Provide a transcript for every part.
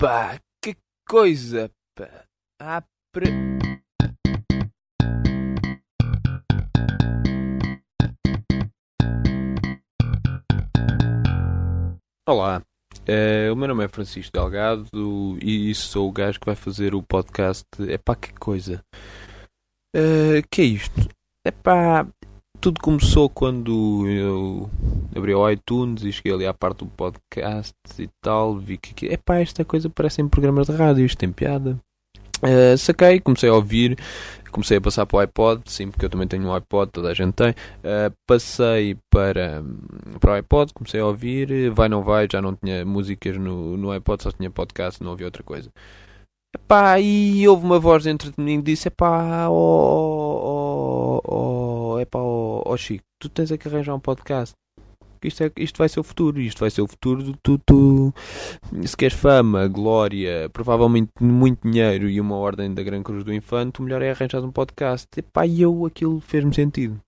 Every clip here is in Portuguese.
Pá, que coisa, pá. Ah, pre... Olá, eh, o meu nome é Francisco Delgado e sou o gajo que vai fazer o podcast. É pá, que coisa. Eh, que é isto? É pá, tudo começou quando eu abri o iTunes e cheguei ali à parte do podcast e tal. Vi que, é pá, esta coisa parece em programas de rádio, isto tem piada. Uh, saquei, comecei a ouvir, comecei a passar para o iPod, sim, porque eu também tenho um iPod, toda a gente tem. Uh, passei para, para o iPod, comecei a ouvir, vai não vai, já não tinha músicas no, no iPod, só tinha podcast, não havia outra coisa. Epá, e houve uma voz dentro de mim que disse: Epá, oh, oh, oh, epá, oh, oh Chico, tu tens é que arranjar um podcast isto, é, isto vai ser o futuro, isto vai ser o futuro de tu, se queres fama, glória, provavelmente muito dinheiro e uma ordem da Gran Cruz do Infante, o melhor é arranjar um podcast. E pá, eu aquilo fez-me sentido.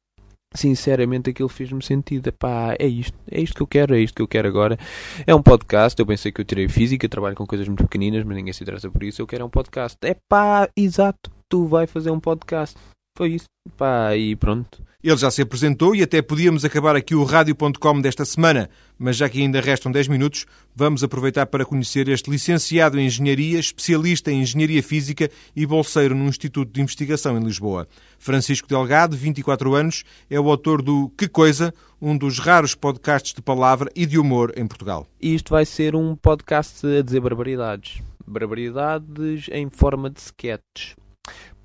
Sinceramente, aquilo fez-me sentido. Epá, é isto, é isto que eu quero, é isto que eu quero agora. É um podcast. Eu pensei que eu tirei física, trabalho com coisas muito pequeninas, mas ninguém se interessa por isso. Eu quero um podcast. Epá, exato, tu vai fazer um podcast. Foi isso. Pá, e pronto. Ele já se apresentou e até podíamos acabar aqui o Rádio.com desta semana, mas já que ainda restam 10 minutos, vamos aproveitar para conhecer este licenciado em Engenharia, especialista em Engenharia Física e bolseiro no Instituto de Investigação em Lisboa. Francisco Delgado, 24 anos, é o autor do Que Coisa, um dos raros podcasts de palavra e de humor em Portugal. Isto vai ser um podcast a dizer barbaridades. Barbaridades em forma de sketches.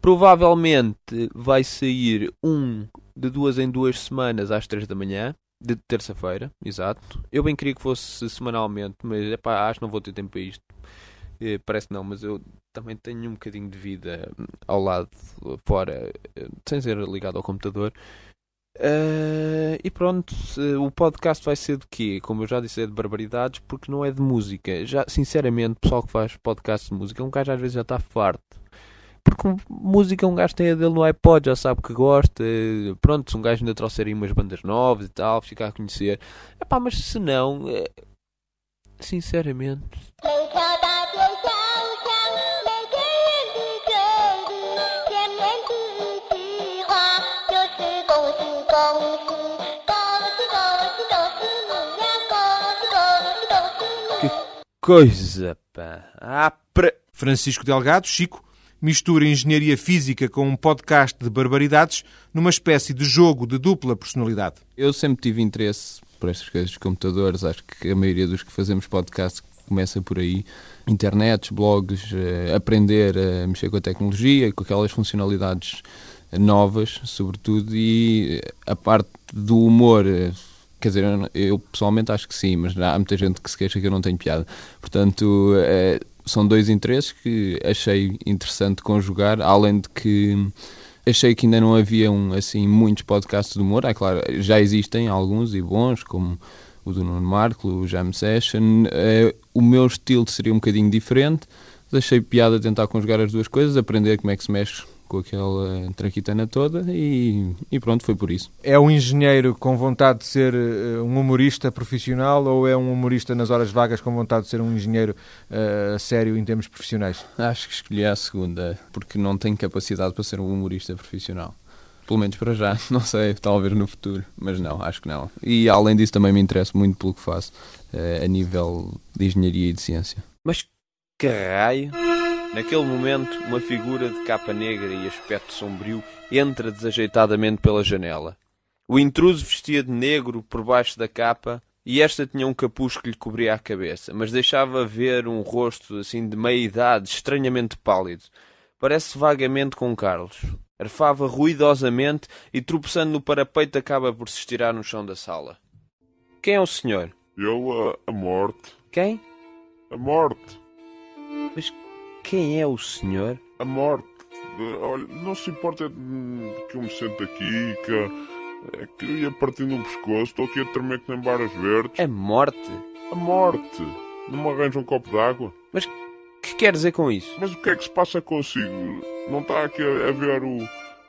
Provavelmente vai sair um de duas em duas semanas às três da manhã, de terça-feira, exato. Eu bem queria que fosse semanalmente, mas epá, acho que não vou ter tempo para isto. Eh, parece não, mas eu também tenho um bocadinho de vida ao lado, fora, eh, sem ser ligado ao computador. Uh, e pronto, o podcast vai ser de quê? Como eu já disse, é de barbaridades, porque não é de música. Já, sinceramente, o pessoal que faz podcast de música, um gajo às vezes já está farto porque música um gajo tem a dele no iPod, já sabe que gosta. Pronto, se um gajo ainda trouxer aí umas bandas novas e tal, ficar a conhecer. Epá, mas se não, é... sinceramente. Que coisa, pá. Ah, pre... Francisco Delgado, Chico, mistura engenharia física com um podcast de barbaridades numa espécie de jogo de dupla personalidade. Eu sempre tive interesse por estas coisas de computadores, acho que a maioria dos que fazemos podcast começa por aí. Internets, blogs, eh, aprender a mexer com a tecnologia, com aquelas funcionalidades novas, sobretudo, e a parte do humor. Eh, quer dizer, eu pessoalmente acho que sim, mas há muita gente que se queixa que eu não tenho piada. Portanto, é, são dois interesses que achei interessante conjugar, além de que achei que ainda não haviam assim muitos podcasts de humor. É claro, já existem alguns e bons, como o do Nuno Marco, o Jam Session. É, o meu estilo seria um bocadinho diferente. Achei piada tentar conjugar as duas coisas, aprender como é que se mexe com aquela traquitana toda e, e, pronto, foi por isso. É um engenheiro com vontade de ser uh, um humorista profissional ou é um humorista nas horas vagas com vontade de ser um engenheiro uh, sério em termos profissionais? Acho que escolhi a segunda, porque não tenho capacidade para ser um humorista profissional. Pelo menos para já, não sei, talvez no futuro, mas não, acho que não. E além disso também me interesso muito pelo que faço uh, a nível de engenharia e de ciência. Mas que raio? Naquele momento, uma figura de capa negra e aspecto sombrio entra desajeitadamente pela janela. O intruso vestia de negro por baixo da capa e esta tinha um capuz que lhe cobria a cabeça, mas deixava ver um rosto assim de meia idade, estranhamente pálido. Parece vagamente com Carlos. Arfava ruidosamente e, tropeçando no parapeito, acaba por se estirar no chão da sala. Quem é o senhor? Eu, a, a morte. Quem? A morte. Mas quem é o senhor? A morte. Olha, não se importa que eu me sente aqui, que, é que eu ia partindo um pescoço, estou aqui a tremer que nem varas verdes. A morte? A morte. Não me arranja um copo d'água? Mas que quer dizer com isso? Mas o que é que se passa consigo? Não está aqui a, a ver o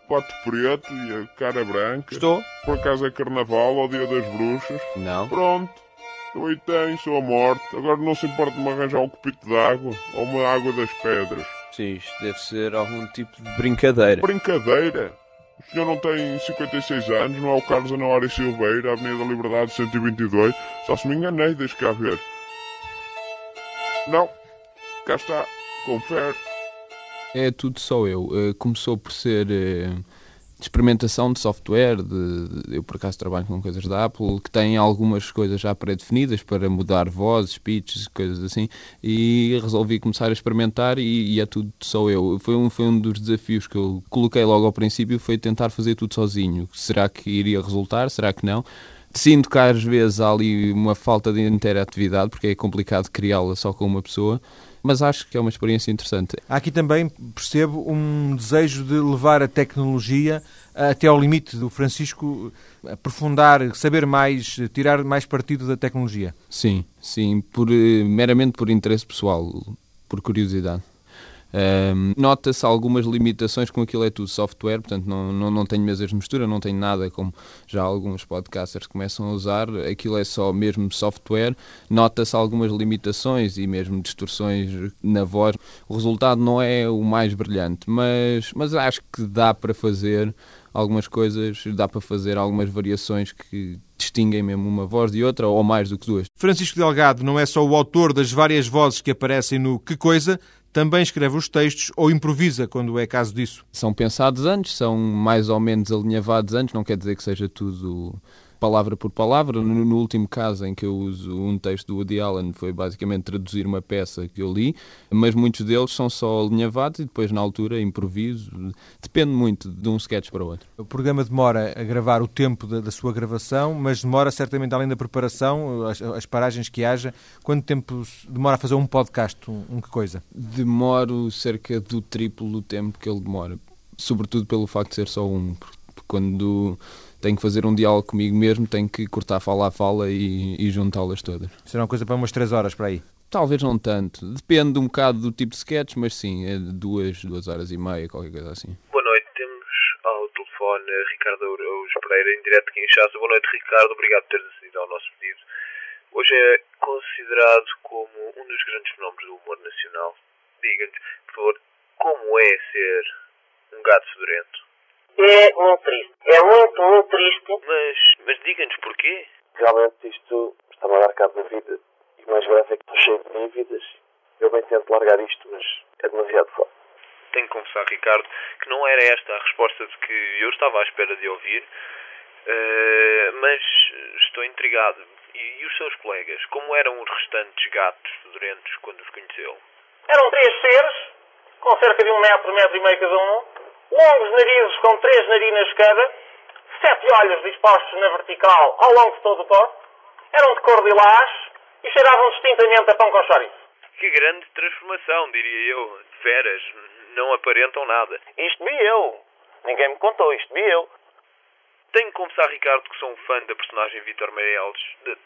pato preto e a cara branca? Estou. Por acaso é carnaval ou dia das bruxas? Não. Pronto. Eu aí tenho, sou a morte. Agora não se importa de me arranjar um copito de água ou uma água das pedras. Sim, isto deve ser algum tipo de brincadeira. Brincadeira! O senhor não tem 56 anos, não é o Carlos Anuário Silveira, Avenida da Liberdade 122. Só se me enganei, deixa cá ver. Não, cá está, confere. É tudo só eu. Eh, começou por ser eh, de experimentação de software. De, de- eu, por acaso, trabalho com coisas da Apple que têm algumas coisas já pré-definidas para mudar vozes, speeches, coisas assim. E resolvi começar a experimentar e, e é tudo só eu. Foi um, foi um dos desafios que eu coloquei logo ao princípio, foi tentar fazer tudo sozinho. Será que iria resultar? Será que não? Sinto que às vezes há ali uma falta de interatividade, porque é complicado criá-la só com uma pessoa, mas acho que é uma experiência interessante. Há aqui também, percebo, um desejo de levar a tecnologia até ao limite do Francisco, aprofundar, saber mais, tirar mais partido da tecnologia. Sim, sim, por, eh, meramente por interesse pessoal, por curiosidade. Ahm, Nota-se algumas limitações com aquilo é tudo software, portanto não, não, não tenho mesas de mistura, não tenho nada como já alguns podcasters começam a usar, aquilo é só mesmo software. Nota-se algumas limitações e mesmo distorções na voz. O resultado não é o mais brilhante, mas, mas acho que dá para fazer algumas coisas, dá para fazer algumas variações que distinguem mesmo uma voz de outra ou mais do que duas. Francisco Delgado não é só o autor das várias vozes que aparecem no Que Coisa, também escreve os textos ou improvisa quando é caso disso. São pensados antes, são mais ou menos alinhavados antes, não quer dizer que seja tudo palavra por palavra. No, no último caso em que eu uso um texto do Woody Allen foi basicamente traduzir uma peça que eu li, mas muitos deles são só alinhavados e depois na altura improviso. Depende muito de um sketch para o outro. O programa demora a gravar o tempo da, da sua gravação, mas demora certamente além da preparação, as, as paragens que haja. Quanto tempo demora a fazer um podcast, um, um Que Coisa? Demoro cerca do triplo do tempo que ele demora, sobretudo pelo facto de ser só um. porque Quando tenho que fazer um diálogo comigo mesmo, tenho que cortar fala a fala e, e juntá-las todas. Será uma coisa para umas três horas para aí. Talvez não tanto. Depende um bocado do tipo de sketch, mas sim, é de duas, duas horas e meia, qualquer coisa assim. Boa noite, temos ao telefone Ricardo Araújo Pereira, em direto aqui em. Boa noite, Ricardo, obrigado por teres acedido ao nosso pedido. Hoje é considerado como um dos grandes fenómenos do humor nacional. Diga-nos, por favor, como é ser um gato fedorento? É muito triste. É muito, muito triste. Mas, mas diga-nos porquê? realmente isto está-me a dar cabo da vida. E o mais grave é que estou cheio de dívidas. Eu bem tento largar isto, mas é demasiado forte. Tenho que confessar, Ricardo, que não era esta a resposta de que eu estava à espera de ouvir, eh, mas estou intrigado. E, e os seus colegas, como eram os restantes gatos fedorentos quando os conheceu? Eram três seres, com cerca de um metro, metro e meio cada um, longos narizes com três narinas cada, sete olhos dispostos na vertical ao longo de todo o corpo, eram de cor de lilás e cheiravam distintamente a pão com chouriço. Que grande transformação, diria eu. De veras, não aparentam nada. Isto vi eu. Ninguém me contou, isto vi eu. Tenho que confessar, Ricardo, que sou um fã da personagem Vitor Meireles. De-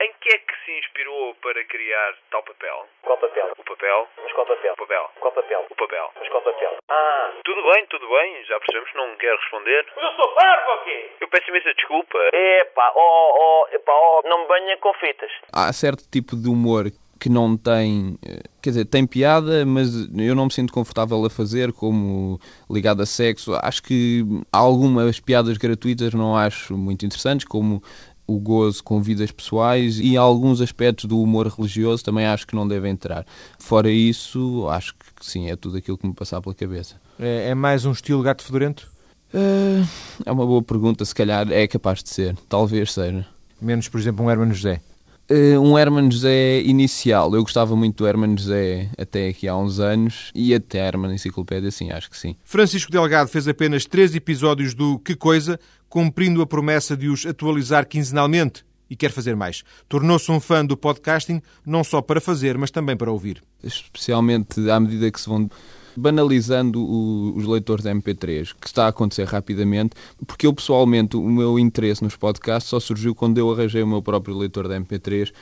Em que é que se inspirou para criar tal papel? Qual papel? O papel? Mas qual papel? O papel. Qual papel? O papel. Mas qual papel? Ah, Tudo bem, tudo bem, já percebemos que não quer responder. Mas eu sou parvo ou quê? Eu peço imensa desculpa. Epá, oh, oh, epá, oh, não me banha com fitas. Há certo tipo de humor que não tem, eh, quer dizer, tem piada, mas eu não me sinto confortável a fazer, como ligado a sexo. Acho que algumas piadas gratuitas não acho muito interessantes, como o gozo com vidas pessoais e alguns aspectos do humor religioso também acho que não devem entrar. Fora isso, acho que sim, é tudo aquilo que me passar pela cabeça. É, é mais um estilo gato fedorento? Eh, é uma boa pergunta, se calhar é capaz de ser, talvez seja. Menos, por exemplo, um Hermano José. Eh, um Herman José inicial. Eu gostava muito do Herman José até aqui há uns anos e até a Herman Enciclopédia, sim, acho que sim. Francisco Delgado fez apenas três episódios do Que Coisa, cumprindo a promessa de os atualizar quinzenalmente e quer fazer mais. Tornou-se um fã do podcasting, não só para fazer, mas também para ouvir. Especialmente à medida que se vão banalizando o- os leitores de MP3, que está a acontecer rapidamente, porque eu pessoalmente, o meu interesse nos podcasts só surgiu quando eu arranjei o meu próprio leitor de MP3,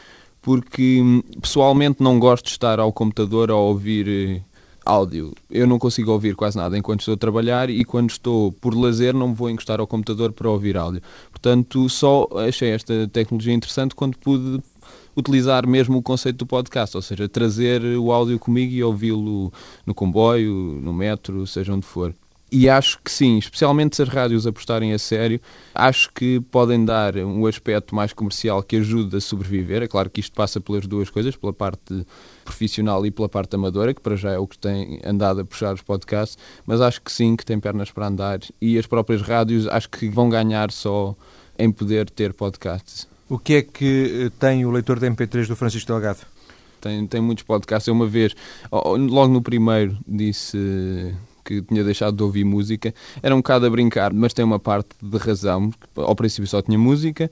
porque hum, pessoalmente não gosto de estar ao computador a ouvir eh, áudio. Eu não consigo ouvir quase nada enquanto estou a trabalhar e quando estou por lazer não me vou encostar ao computador para ouvir áudio. Portanto, só achei esta tecnologia interessante quando pude utilizar mesmo o conceito do podcast, ou seja, trazer o áudio comigo e ouvi-lo no comboio, no metro, seja onde for. E acho que sim, especialmente se as rádios apostarem a sério, acho que podem dar um aspecto mais comercial que ajude a sobreviver. É claro que isto passa pelas duas coisas, pela parte profissional e pela parte amadora, que para já é o que tem andado a puxar os podcasts, mas acho que sim, que tem pernas para andar. E as próprias rádios acho que vão ganhar só em poder ter podcasts. O que é que eh, tem o leitor da MP3 do Francisco Delgado? Tem, tem muitos podcasts. Eu uma vez, logo no primeiro, disse que tinha deixado de ouvir música. Era um bocado a brincar, mas tem uma parte de razão. Ao princípio só tinha música.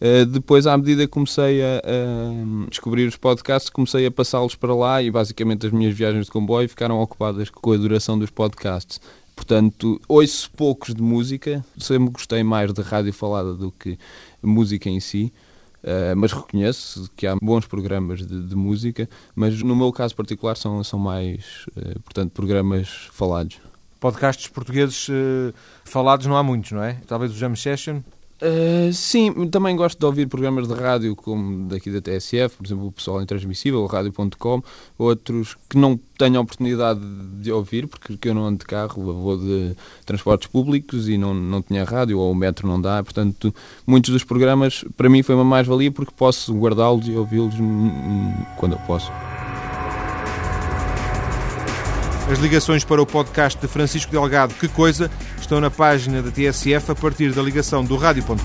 Uh, depois, à medida que comecei a, a, descobrir os podcasts, comecei a passá-los para lá e basicamente as minhas viagens de comboio ficaram ocupadas com a duração dos podcasts. Portanto, ouço poucos de música, sempre gostei mais de rádio falada do que música em si. Uh, mas reconheço que há bons programas de, de, música, mas no meu caso particular são, são mais, uh, portanto, programas falados. Podcasts portugueses uh, falados não há muitos, não é? Talvez o Jam Session, Uh, sim, também gosto de ouvir programas de rádio como daqui da TSF, por exemplo, o Pessoal Intransmissível, rádio.com, outros que não tenho a oportunidade de ouvir, porque eu não ando de carro, vou de transportes públicos e não, não tinha rádio, ou o metro não dá, portanto, muitos dos programas para mim foi uma mais-valia porque posso guardá-los e ouvi-los quando eu posso. As ligações para o podcast de Francisco Delgado, Que Coisa, estão na página da TSF a partir da ligação do rádio.com.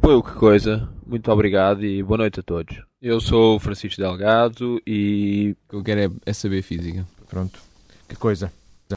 Foi o Que Coisa. Muito obrigado e boa noite a todos. Eu sou o Francisco Delgado e o que eu quero é, é saber física. Pronto. Que coisa.